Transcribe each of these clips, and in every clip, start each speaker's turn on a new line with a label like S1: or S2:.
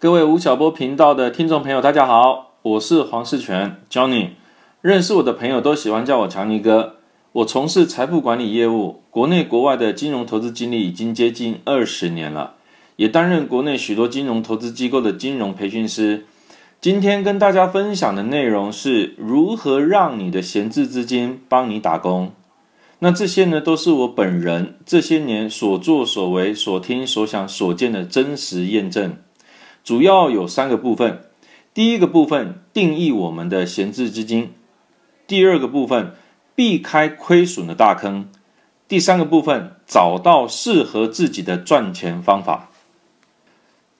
S1: 各位吴晓波频道的听众朋友，大家好，我是黄世全 Johnny。认识我的朋友都喜欢叫我强尼哥。我从事财富管理业务，国内国外的金融投资经历已经接近二十年了，也担任国内许多金融投资机构的金融培训师。今天跟大家分享的内容是如何让你的闲置资金帮你打工。那这些呢，都是我本人这些年所作所为、所听所想所见的真实验证。主要有三个部分：第一个部分定义我们的闲置资金；第二个部分避开亏损的大坑；第三个部分找到适合自己的赚钱方法。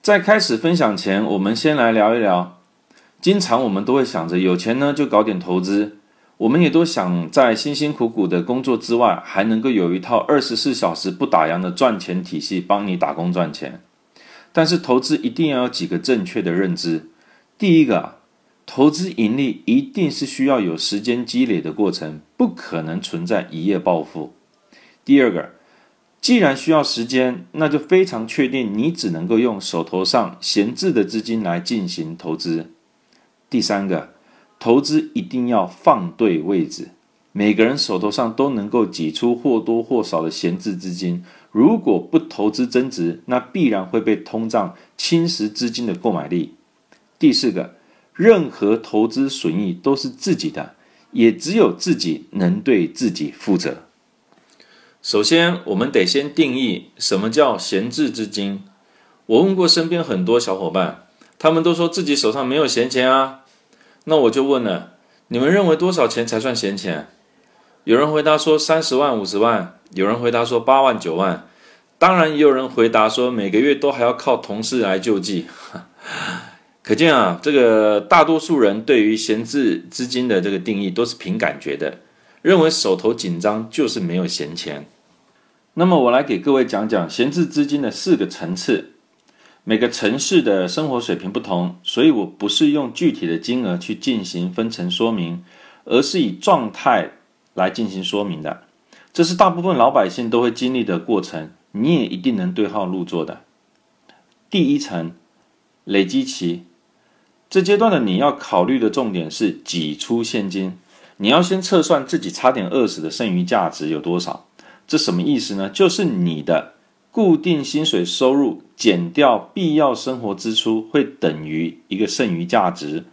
S1: 在开始分享前，我们先来聊一聊。经常我们都会想着有钱呢就搞点投资，我们也都想在辛辛苦苦的工作之外，还能够有一套二十四小时不打烊的赚钱体系，帮你打工赚钱。但是投资一定要有几个正确的认知。第一个，投资盈利一定是需要有时间积累的过程，不可能存在一夜暴富。第二个，既然需要时间，那就非常确定你只能够用手头上闲置的资金来进行投资。第三个，投资一定要放对位置。每个人手头上都能够挤出或多或少的闲置资金，如果不投资增值，那必然会被通胀侵蚀资金的购买力。第四个，任何投资损益都是自己的，也只有自己能对自己负责。首先，我们得先定义什么叫闲置资金。我问过身边很多小伙伴，他们都说自己手上没有闲钱啊。那我就问了，你们认为多少钱才算闲钱？有人回答说三十万、五十万，有人回答说八万、九万，当然也有人回答说每个月都还要靠同事来救济。可见啊，这个大多数人对于闲置资金的这个定义都是凭感觉的，认为手头紧张就是没有闲钱。那么我来给各位讲讲闲置资金的四个层次。每个城市的生活水平不同，所以我不是用具体的金额去进行分层说明，而是以状态。来进行说明的，这是大部分老百姓都会经历的过程，你也一定能对号入座的。第一层，累积期，这阶段的你要考虑的重点是挤出现金，你要先测算自己差点饿死的剩余价值有多少。这什么意思呢？就是你的固定薪水收入减掉必要生活支出，会等于一个剩余价值。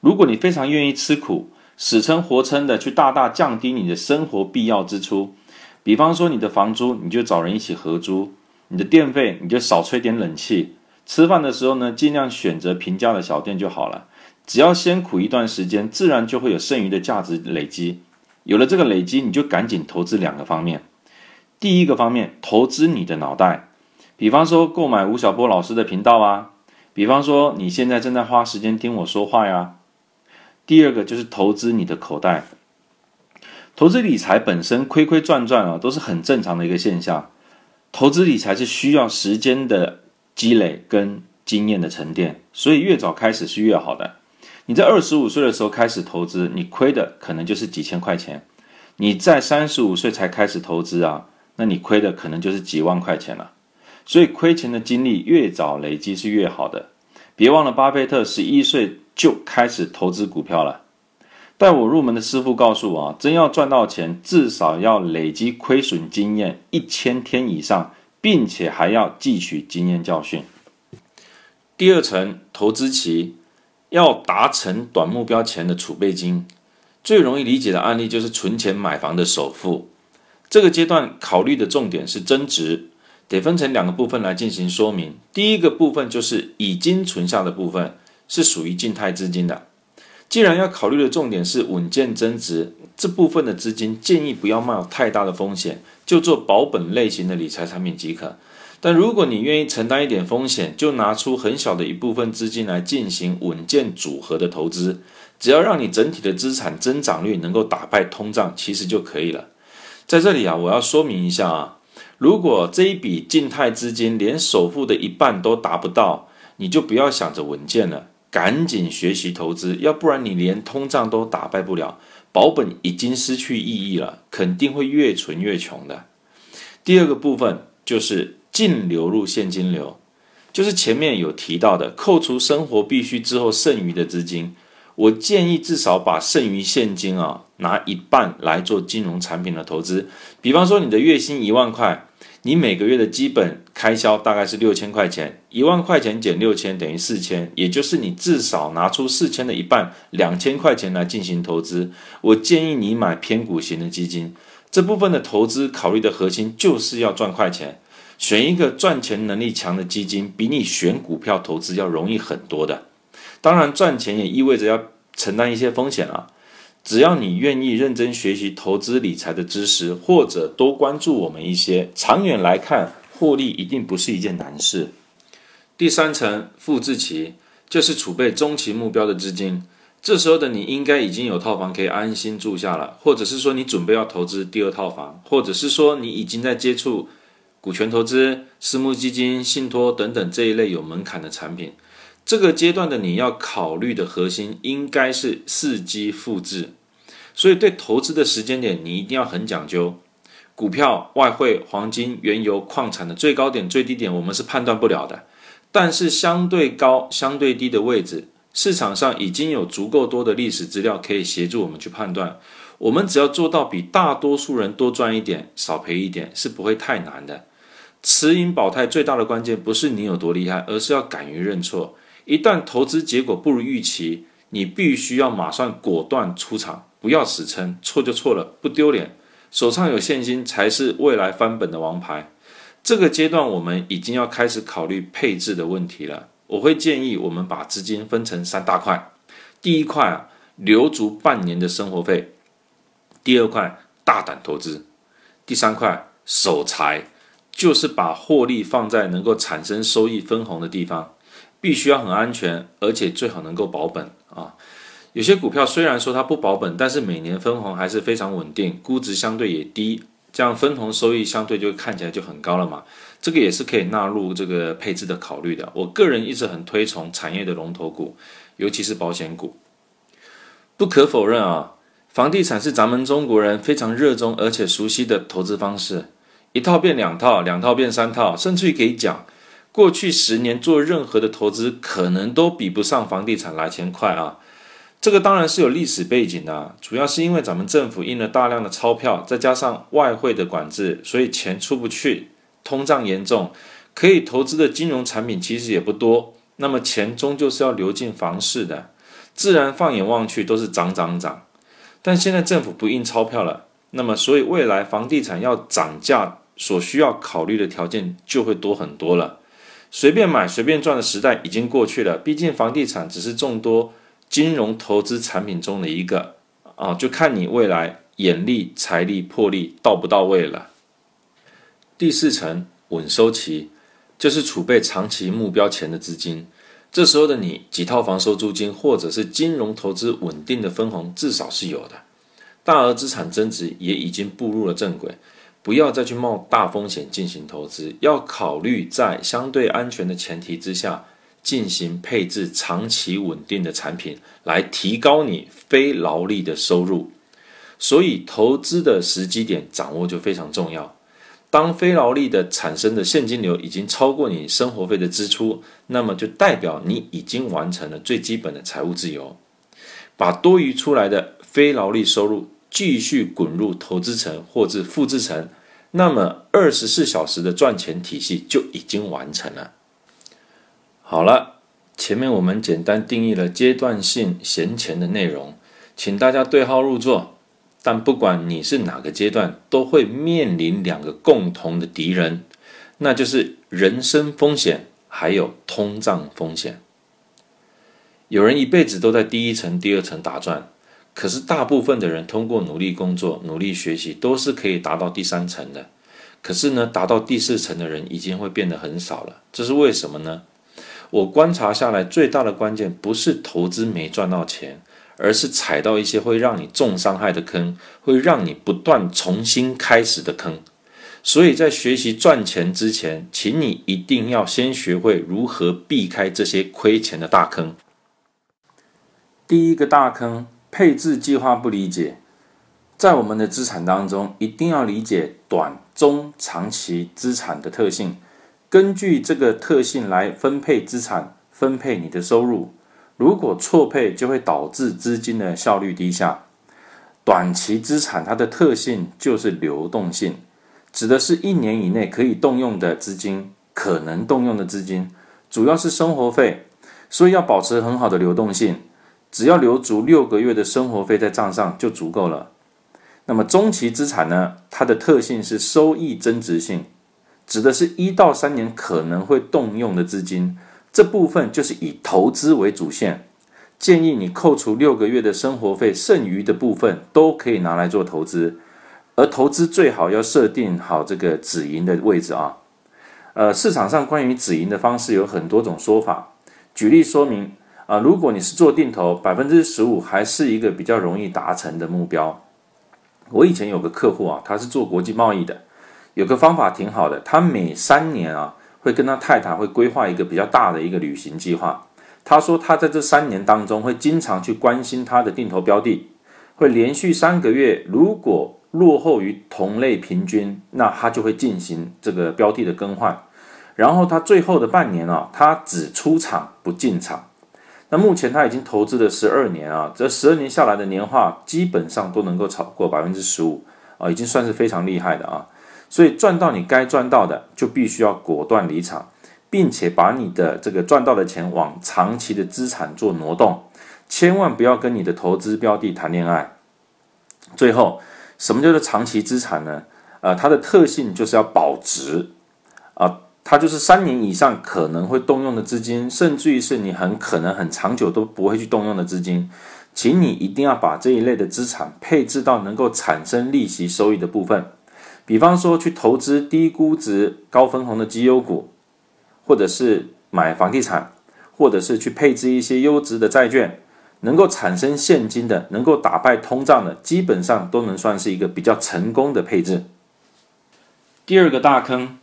S1: 如果你非常愿意吃苦。死撑活撑的去大大降低你的生活必要支出，比方说你的房租，你就找人一起合租；你的电费，你就少吹点冷气；吃饭的时候呢，尽量选择平价的小店就好了。只要先苦一段时间，自然就会有剩余的价值累积。有了这个累积，你就赶紧投资两个方面。第一个方面，投资你的脑袋，比方说购买吴晓波老师的频道啊，比方说你现在正在花时间听我说话呀。第二个就是投资你的口袋，投资理财本身亏亏赚赚啊，都是很正常的一个现象。投资理财是需要时间的积累跟经验的沉淀，所以越早开始是越好的。你在二十五岁的时候开始投资，你亏的可能就是几千块钱；你在三十五岁才开始投资啊，那你亏的可能就是几万块钱了。所以亏钱的经历越早累积是越好的。别忘了，巴菲特十一岁。就开始投资股票了。带我入门的师傅告诉我啊，真要赚到钱，至少要累积亏损经验一千天以上，并且还要汲取经验教训。第二层投资期，要达成短目标前的储备金。最容易理解的案例就是存钱买房的首付。这个阶段考虑的重点是增值，得分成两个部分来进行说明。第一个部分就是已经存下的部分。是属于静态资金的。既然要考虑的重点是稳健增值，这部分的资金建议不要冒太大的风险，就做保本类型的理财产品即可。但如果你愿意承担一点风险，就拿出很小的一部分资金来进行稳健组合的投资，只要让你整体的资产增长率能够打败通胀，其实就可以了。在这里啊，我要说明一下啊，如果这一笔静态资金连首付的一半都达不到，你就不要想着稳健了。赶紧学习投资，要不然你连通胀都打败不了，保本已经失去意义了，肯定会越存越穷的。第二个部分就是净流入现金流，就是前面有提到的，扣除生活必须之后剩余的资金，我建议至少把剩余现金啊拿一半来做金融产品的投资。比方说，你的月薪一万块，你每个月的基本开销大概是六千块钱，一万块钱减六千等于四千，也就是你至少拿出四千的一半，两千块钱来进行投资。我建议你买偏股型的基金，这部分的投资考虑的核心就是要赚快钱。选一个赚钱能力强的基金，比你选股票投资要容易很多的。当然，赚钱也意味着要承担一些风险啊。只要你愿意认真学习投资理财的知识，或者多关注我们一些，长远来看，获利一定不是一件难事。第三层复制期就是储备中期目标的资金。这时候的你应该已经有套房可以安心住下了，或者是说你准备要投资第二套房，或者是说你已经在接触。股权投资、私募基金、信托等等这一类有门槛的产品，这个阶段的你要考虑的核心应该是伺机复制。所以对投资的时间点，你一定要很讲究。股票、外汇、黄金、原油、矿产的最高点、最低点，我们是判断不了的。但是相对高、相对低的位置，市场上已经有足够多的历史资料可以协助我们去判断。我们只要做到比大多数人多赚一点、少赔一点，是不会太难的。持盈保泰最大的关键不是你有多厉害，而是要敢于认错。一旦投资结果不如预期，你必须要马上果断出场，不要死撑，错就错了，不丢脸。手上有现金才是未来翻本的王牌。这个阶段我们已经要开始考虑配置的问题了。我会建议我们把资金分成三大块：第一块啊，留足半年的生活费；第二块大胆投资；第三块守财。就是把获利放在能够产生收益分红的地方，必须要很安全，而且最好能够保本啊。有些股票虽然说它不保本，但是每年分红还是非常稳定，估值相对也低，这样分红收益相对就看起来就很高了嘛。这个也是可以纳入这个配置的考虑的。我个人一直很推崇产业的龙头股，尤其是保险股。不可否认啊，房地产是咱们中国人非常热衷而且熟悉的投资方式。一套变两套，两套变三套，甚至于可以讲，过去十年做任何的投资，可能都比不上房地产来钱快啊！这个当然是有历史背景的，主要是因为咱们政府印了大量的钞票，再加上外汇的管制，所以钱出不去，通胀严重，可以投资的金融产品其实也不多。那么钱终究是要流进房市的，自然放眼望去都是涨涨涨。但现在政府不印钞票了，那么所以未来房地产要涨价。所需要考虑的条件就会多很多了。随便买随便赚的时代已经过去了。毕竟房地产只是众多金融投资产品中的一个啊，就看你未来眼力、财力、魄力到不到位了。第四层稳收期，就是储备长期目标钱的资金。这时候的你，几套房收租金，或者是金融投资稳定的分红，至少是有的。大额资产增值也已经步入了正轨。不要再去冒大风险进行投资，要考虑在相对安全的前提之下进行配置长期稳定的产品，来提高你非劳力的收入。所以，投资的时机点掌握就非常重要。当非劳力的产生的现金流已经超过你生活费的支出，那么就代表你已经完成了最基本的财务自由。把多余出来的非劳力收入。继续滚入投资层或者复制层，那么二十四小时的赚钱体系就已经完成了。好了，前面我们简单定义了阶段性闲钱的内容，请大家对号入座。但不管你是哪个阶段，都会面临两个共同的敌人，那就是人生风险还有通胀风险。有人一辈子都在第一层、第二层打转。可是，大部分的人通过努力工作、努力学习，都是可以达到第三层的。可是呢，达到第四层的人已经会变得很少了。这是为什么呢？我观察下来，最大的关键不是投资没赚到钱，而是踩到一些会让你重伤害的坑，会让你不断重新开始的坑。所以在学习赚钱之前，请你一定要先学会如何避开这些亏钱的大坑。第一个大坑。配置计划不理解，在我们的资产当中，一定要理解短、中、长期资产的特性，根据这个特性来分配资产，分配你的收入。如果错配，就会导致资金的效率低下。短期资产它的特性就是流动性，指的是一年以内可以动用的资金，可能动用的资金，主要是生活费，所以要保持很好的流动性。只要留足六个月的生活费在账上就足够了。那么中期资产呢？它的特性是收益增值性，指的是一到三年可能会动用的资金，这部分就是以投资为主线。建议你扣除六个月的生活费，剩余的部分都可以拿来做投资。而投资最好要设定好这个止盈的位置啊。呃，市场上关于止盈的方式有很多种说法，举例说明。啊，如果你是做定投，百分之十五还是一个比较容易达成的目标。我以前有个客户啊，他是做国际贸易的，有个方法挺好的，他每三年啊会跟他太太会规划一个比较大的一个旅行计划。他说他在这三年当中会经常去关心他的定投标的，会连续三个月，如果落后于同类平均，那他就会进行这个标的的更换。然后他最后的半年啊，他只出场不进场。那目前他已经投资了十二年啊，这十二年下来的年化基本上都能够超过百分之十五啊，已经算是非常厉害的啊。所以赚到你该赚到的，就必须要果断离场，并且把你的这个赚到的钱往长期的资产做挪动，千万不要跟你的投资标的谈恋爱。最后，什么叫做长期资产呢？呃，它的特性就是要保值。它就是三年以上可能会动用的资金，甚至于是你很可能很长久都不会去动用的资金，请你一定要把这一类的资产配置到能够产生利息收益的部分，比方说去投资低估值、高分红的绩优股，或者是买房地产，或者是去配置一些优质的债券，能够产生现金的，能够打败通胀的，基本上都能算是一个比较成功的配置。第二个大坑。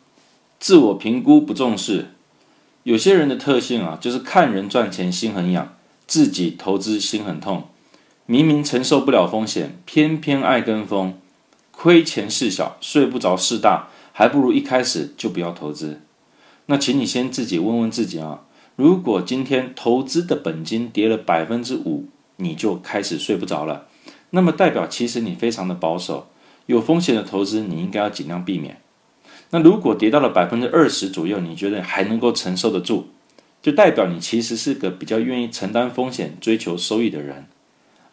S1: 自我评估不重视，有些人的特性啊，就是看人赚钱心很痒，自己投资心很痛。明明承受不了风险，偏偏爱跟风，亏钱事小，睡不着事大，还不如一开始就不要投资。那请你先自己问问自己啊，如果今天投资的本金跌了百分之五，你就开始睡不着了，那么代表其实你非常的保守，有风险的投资你应该要尽量避免。那如果跌到了百分之二十左右，你觉得还能够承受得住，就代表你其实是个比较愿意承担风险、追求收益的人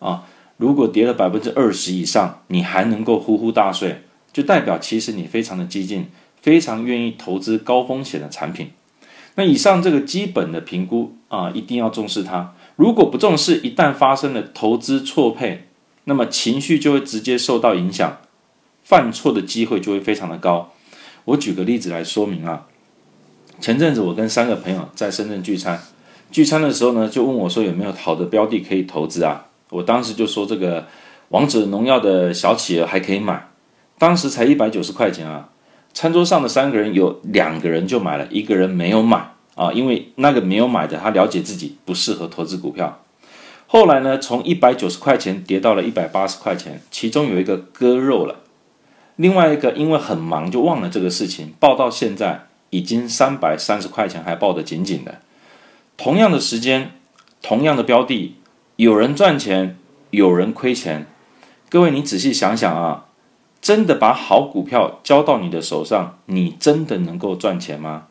S1: 啊。如果跌了百分之二十以上，你还能够呼呼大睡，就代表其实你非常的激进，非常愿意投资高风险的产品。那以上这个基本的评估啊，一定要重视它。如果不重视，一旦发生了投资错配，那么情绪就会直接受到影响，犯错的机会就会非常的高。我举个例子来说明啊，前阵子我跟三个朋友在深圳聚餐，聚餐的时候呢，就问我说有没有好的标的可以投资啊？我当时就说这个王者农药的小企鹅还可以买，当时才一百九十块钱啊。餐桌上的三个人有两个人就买了，一个人没有买啊，因为那个没有买的他了解自己不适合投资股票。后来呢，从一百九十块钱跌到了一百八十块钱，其中有一个割肉了。另外一个因为很忙就忘了这个事情，报到现在已经三百三十块钱还报得紧紧的。同样的时间，同样的标的，有人赚钱，有人亏钱。各位你仔细想想啊，真的把好股票交到你的手上，你真的能够赚钱吗？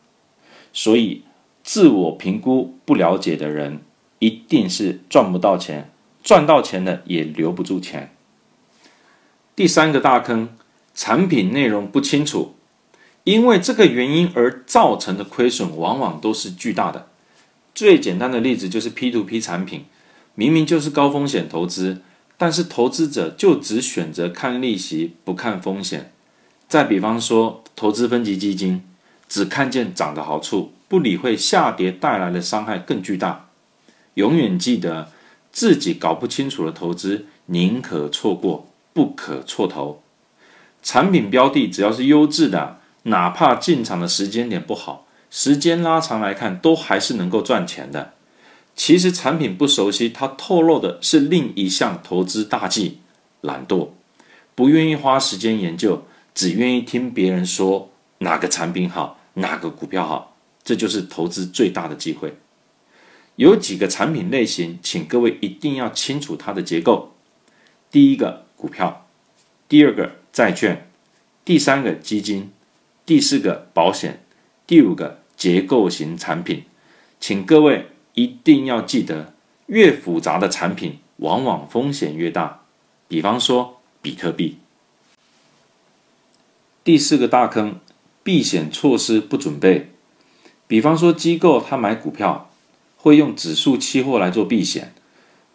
S1: 所以自我评估不了解的人，一定是赚不到钱，赚到钱的也留不住钱。第三个大坑。产品内容不清楚，因为这个原因而造成的亏损往往都是巨大的。最简单的例子就是 P to P 产品，明明就是高风险投资，但是投资者就只选择看利息，不看风险。再比方说，投资分级基金，只看见涨的好处，不理会下跌带来的伤害更巨大。永远记得，自己搞不清楚的投资，宁可错过，不可错投。产品标的只要是优质的，哪怕进场的时间点不好，时间拉长来看，都还是能够赚钱的。其实产品不熟悉，它透露的是另一项投资大忌——懒惰，不愿意花时间研究，只愿意听别人说哪个产品好，哪个股票好，这就是投资最大的机会。有几个产品类型，请各位一定要清楚它的结构。第一个股票，第二个债券，第三个基金，第四个保险，第五个结构型产品。请各位一定要记得，越复杂的产品往往风险越大。比方说比特币。第四个大坑，避险措施不准备。比方说机构他买股票。会用指数期货来做避险，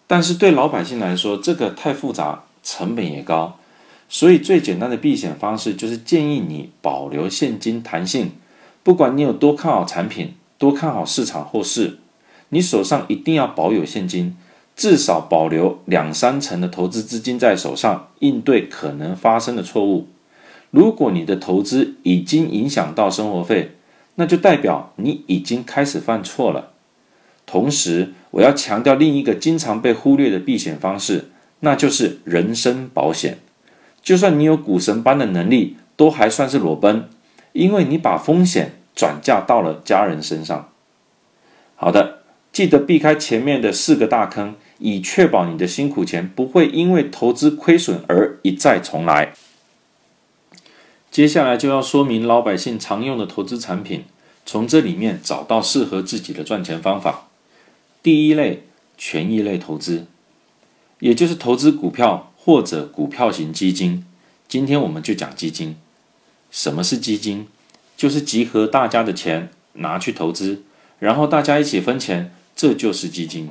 S1: 但是对老百姓来说，这个太复杂，成本也高，所以最简单的避险方式就是建议你保留现金弹性。不管你有多看好产品，多看好市场后市，你手上一定要保有现金，至少保留两三成的投资资金在手上，应对可能发生的错误。如果你的投资已经影响到生活费，那就代表你已经开始犯错了。同时，我要强调另一个经常被忽略的避险方式，那就是人身保险。就算你有股神般的能力，都还算是裸奔，因为你把风险转嫁到了家人身上。好的，记得避开前面的四个大坑，以确保你的辛苦钱不会因为投资亏损而一再重来。接下来就要说明老百姓常用的投资产品，从这里面找到适合自己的赚钱方法。第一类权益类投资，也就是投资股票或者股票型基金。今天我们就讲基金。什么是基金？就是集合大家的钱拿去投资，然后大家一起分钱，这就是基金。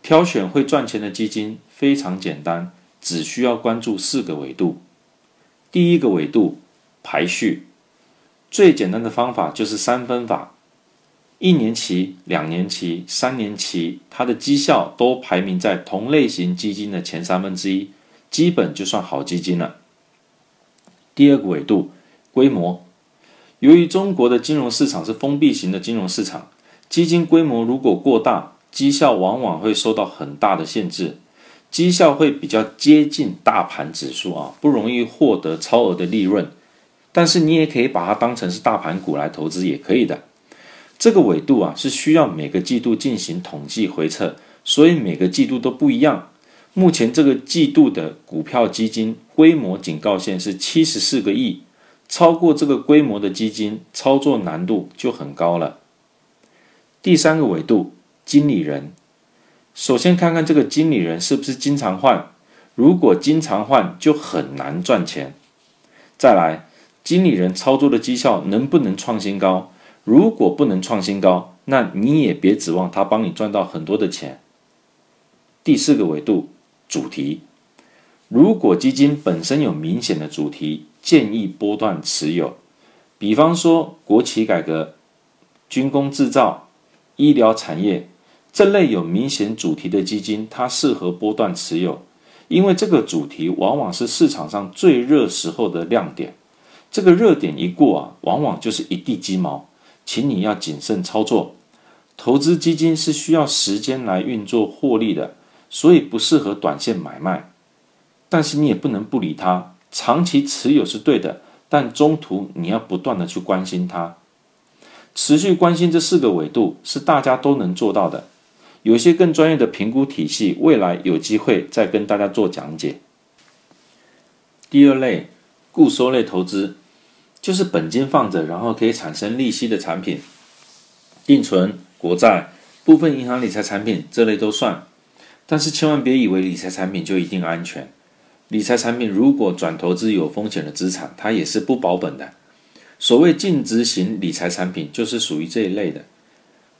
S1: 挑选会赚钱的基金非常简单，只需要关注四个维度。第一个维度排序，最简单的方法就是三分法。一年期、两年期、三年期，它的绩效都排名在同类型基金的前三分之一，基本就算好基金了。第二个维度，规模。由于中国的金融市场是封闭型的金融市场，基金规模如果过大，绩效往往会受到很大的限制，绩效会比较接近大盘指数啊，不容易获得超额的利润。但是你也可以把它当成是大盘股来投资，也可以的。这个纬度啊是需要每个季度进行统计回测，所以每个季度都不一样。目前这个季度的股票基金规模警告线是七十四个亿，超过这个规模的基金操作难度就很高了。第三个维度，经理人，首先看看这个经理人是不是经常换，如果经常换就很难赚钱。再来，经理人操作的绩效能不能创新高？如果不能创新高，那你也别指望他帮你赚到很多的钱。第四个维度，主题。如果基金本身有明显的主题，建议波段持有。比方说国企改革、军工制造、医疗产业这类有明显主题的基金，它适合波段持有，因为这个主题往往是市场上最热时候的亮点。这个热点一过啊，往往就是一地鸡毛。请你要谨慎操作，投资基金是需要时间来运作获利的，所以不适合短线买卖。但是你也不能不理它，长期持有是对的，但中途你要不断的去关心它，持续关心这四个维度是大家都能做到的。有些更专业的评估体系，未来有机会再跟大家做讲解。第二类，固收类投资。就是本金放着，然后可以产生利息的产品，定存、国债、部分银行理财产品这类都算。但是千万别以为理财产品就一定安全。理财产品如果转投资有风险的资产，它也是不保本的。所谓净值型理财产品就是属于这一类的。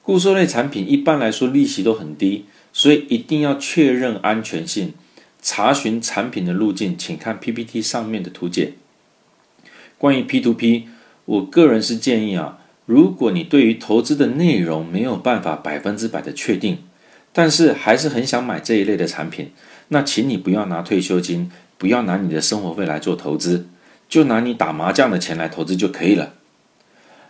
S1: 固收类产品一般来说利息都很低，所以一定要确认安全性。查询产品的路径，请看 PPT 上面的图解。关于 P to P，我个人是建议啊，如果你对于投资的内容没有办法百分之百的确定，但是还是很想买这一类的产品，那请你不要拿退休金，不要拿你的生活费来做投资，就拿你打麻将的钱来投资就可以了。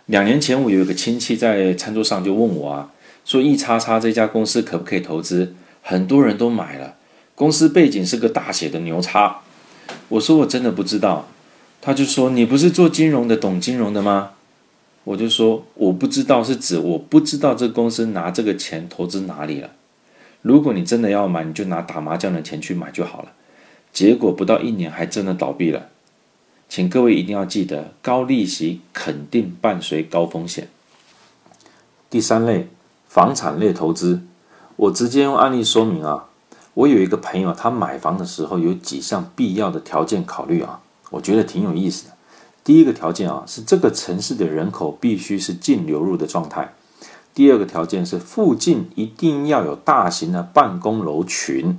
S1: 两年前我有一个亲戚在餐桌上就问我啊，说一叉叉这家公司可不可以投资？很多人都买了，公司背景是个大写的牛叉。我说我真的不知道。他就说：“你不是做金融的，懂金融的吗？”我就说我不知道是指我不知道这公司拿这个钱投资哪里了。如果你真的要买，你就拿打麻将的钱去买就好了。结果不到一年还真的倒闭了。请各位一定要记得，高利息肯定伴随高风险。第三类，房产类投资，我直接用案例说明啊。我有一个朋友，他买房的时候有几项必要的条件考虑啊，我觉得挺有意思的。第一个条件啊，是这个城市的人口必须是净流入的状态。第二个条件是附近一定要有大型的办公楼群。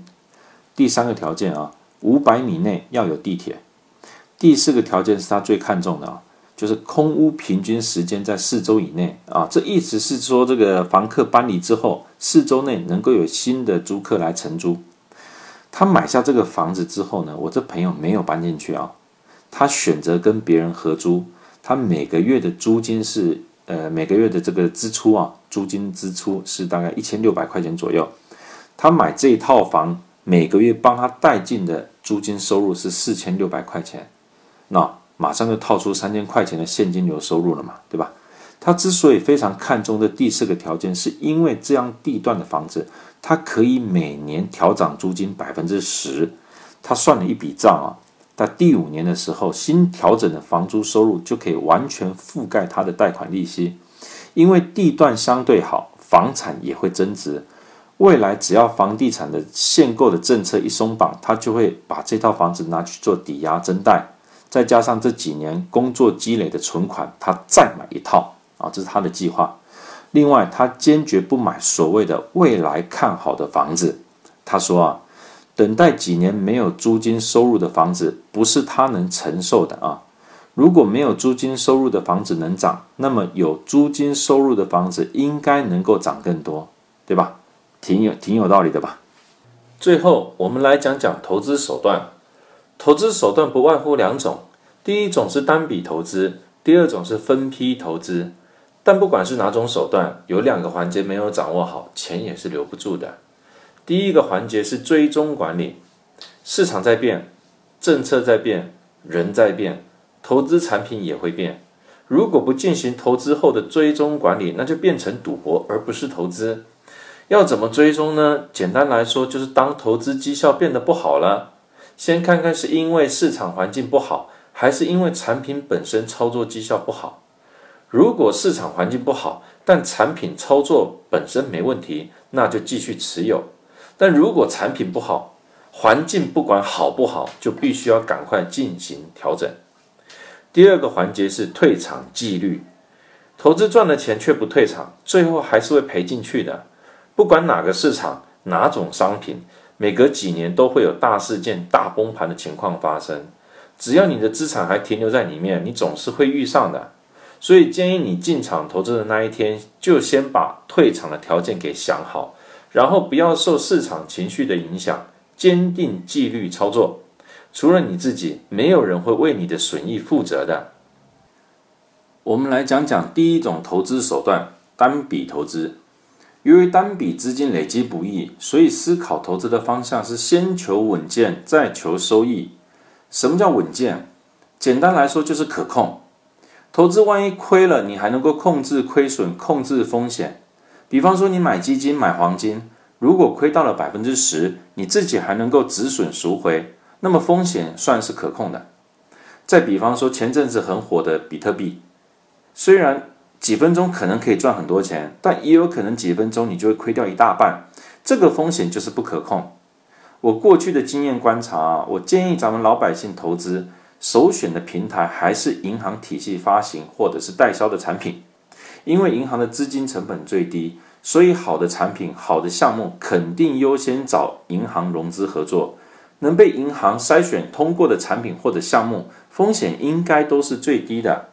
S1: 第三个条件啊，五百米内要有地铁。第四个条件是他最看重的啊，就是空屋平均时间在四周以内啊。这意思是说，这个房客搬离之后，四周内能够有新的租客来承租。他买下这个房子之后呢，我这朋友没有搬进去啊。他选择跟别人合租，他每个月的租金是，呃，每个月的这个支出啊，租金支出是大概一千六百块钱左右。他买这一套房，每个月帮他带进的租金收入是四千六百块钱，那马上就套出三千块钱的现金流收入了嘛，对吧？他之所以非常看重的第四个条件，是因为这样地段的房子，它可以每年调涨租金百分之十。他算了一笔账啊。在第五年的时候，新调整的房租收入就可以完全覆盖他的贷款利息，因为地段相对好，房产也会增值。未来只要房地产的限购的政策一松绑，他就会把这套房子拿去做抵押增贷，再加上这几年工作积累的存款，他再买一套啊，这是他的计划。另外，他坚决不买所谓的未来看好的房子。他说啊。等待几年没有租金收入的房子，不是他能承受的啊！如果没有租金收入的房子能涨，那么有租金收入的房子应该能够涨更多，对吧？挺有挺有道理的吧？最后，我们来讲讲投资手段。投资手段不外乎两种，第一种是单笔投资，第二种是分批投资。但不管是哪种手段，有两个环节没有掌握好，钱也是留不住的。第一个环节是追踪管理，市场在变，政策在变，人在变，投资产品也会变。如果不进行投资后的追踪管理，那就变成赌博，而不是投资。要怎么追踪呢？简单来说，就是当投资绩效变得不好了，先看看是因为市场环境不好，还是因为产品本身操作绩效不好。如果市场环境不好，但产品操作本身没问题，那就继续持有。但如果产品不好，环境不管好不好，就必须要赶快进行调整。第二个环节是退场纪律，投资赚了钱却不退场，最后还是会赔进去的。不管哪个市场、哪种商品，每隔几年都会有大事件、大崩盘的情况发生。只要你的资产还停留在里面，你总是会遇上的。所以建议你进场投资的那一天，就先把退场的条件给想好。然后不要受市场情绪的影响，坚定纪律操作。除了你自己，没有人会为你的损益负责的。我们来讲讲第一种投资手段——单笔投资。由于单笔资金累积不易，所以思考投资的方向是先求稳健，再求收益。什么叫稳健？简单来说就是可控。投资万一亏了，你还能够控制亏损，控制风险。比方说，你买基金、买黄金，如果亏到了百分之十，你自己还能够止损赎回，那么风险算是可控的。再比方说，前阵子很火的比特币，虽然几分钟可能可以赚很多钱，但也有可能几分钟你就会亏掉一大半，这个风险就是不可控。我过去的经验观察啊，我建议咱们老百姓投资，首选的平台还是银行体系发行或者是代销的产品。因为银行的资金成本最低，所以好的产品、好的项目肯定优先找银行融资合作。能被银行筛选通过的产品或者项目，风险应该都是最低的。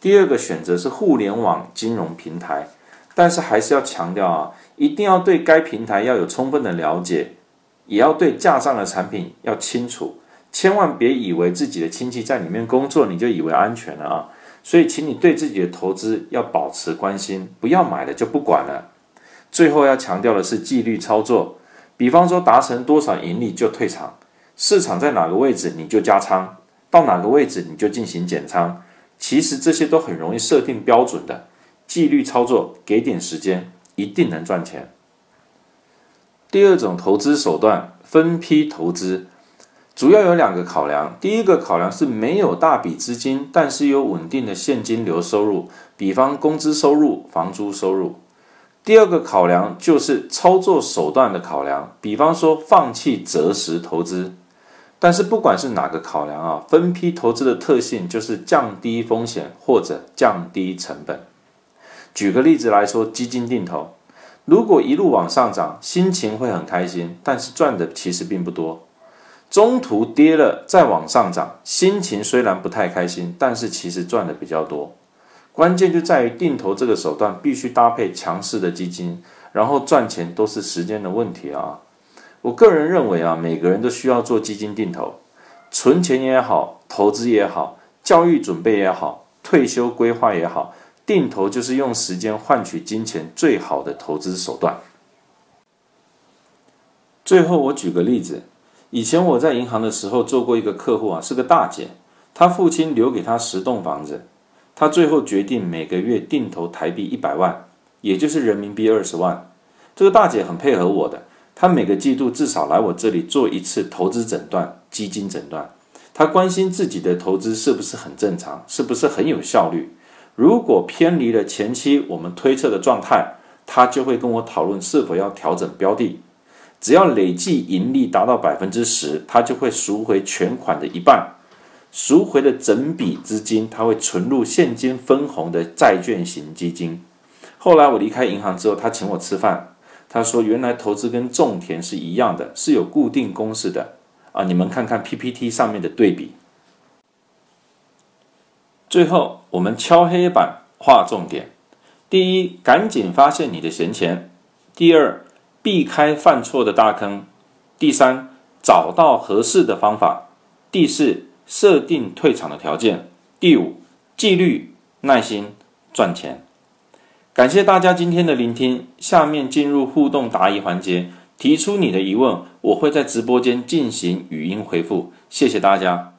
S1: 第二个选择是互联网金融平台，但是还是要强调啊，一定要对该平台要有充分的了解，也要对架上的产品要清楚，千万别以为自己的亲戚在里面工作，你就以为安全了啊。所以，请你对自己的投资要保持关心，不要买了就不管了。最后要强调的是纪律操作，比方说达成多少盈利就退场，市场在哪个位置你就加仓，到哪个位置你就进行减仓，其实这些都很容易设定标准的，纪律操作，给点时间，一定能赚钱。第二种投资手段，分批投资，主要有两个考量。第一个考量是没有大笔资金，但是有稳定的现金流收入，比方工资收入、房租收入。第二个考量就是操作手段的考量，比方说放弃择时投资。但是不管是哪个考量啊，分批投资的特性就是降低风险或者降低成本。举个例子来说，基金定投。如果一路往上涨，心情会很开心，但是赚的其实并不多。中途跌了再往上涨，心情虽然不太开心，但是其实赚的比较多。关键就在于定投这个手段必须搭配强势的基金，然后赚钱都是时间的问题啊。我个人认为啊，每个人都需要做基金定投，存钱也好，投资也好，教育准备也好，退休规划也好。定投就是用时间换取金钱最好的投资手段。最后，我举个例子，以前我在银行的时候做过一个客户啊，是个大姐，她父亲留给她十栋房子，她最后决定每个月定投台币一百万，也就是人民币二十万。这个大姐很配合我的，她每个季度至少来我这里做一次投资诊断、基金诊断，她关心自己的投资是不是很正常，是不是很有效率。如果偏离了前期我们推测的状态，她就会跟我讨论是否要调整标的。只要累计盈利达到百分之十，他就会赎回全款的一半，赎回的整笔资金他会存入现金分红的债券型基金。后来我离开银行之后，他请我吃饭，他说原来投资跟种田是一样的，是有固定公式的。啊，你们看看 PPT 上面的对比。最后，我们敲黑板画重点：第一，赶紧发现你的闲钱；第二，避开犯错的大坑；第三，找到合适的方法；第四，设定退场的条件；第五，纪律、耐心、赚钱。感谢大家今天的聆听，下面进入互动答疑环节，提出你的疑问，我会在直播间进行语音回复。谢谢大家。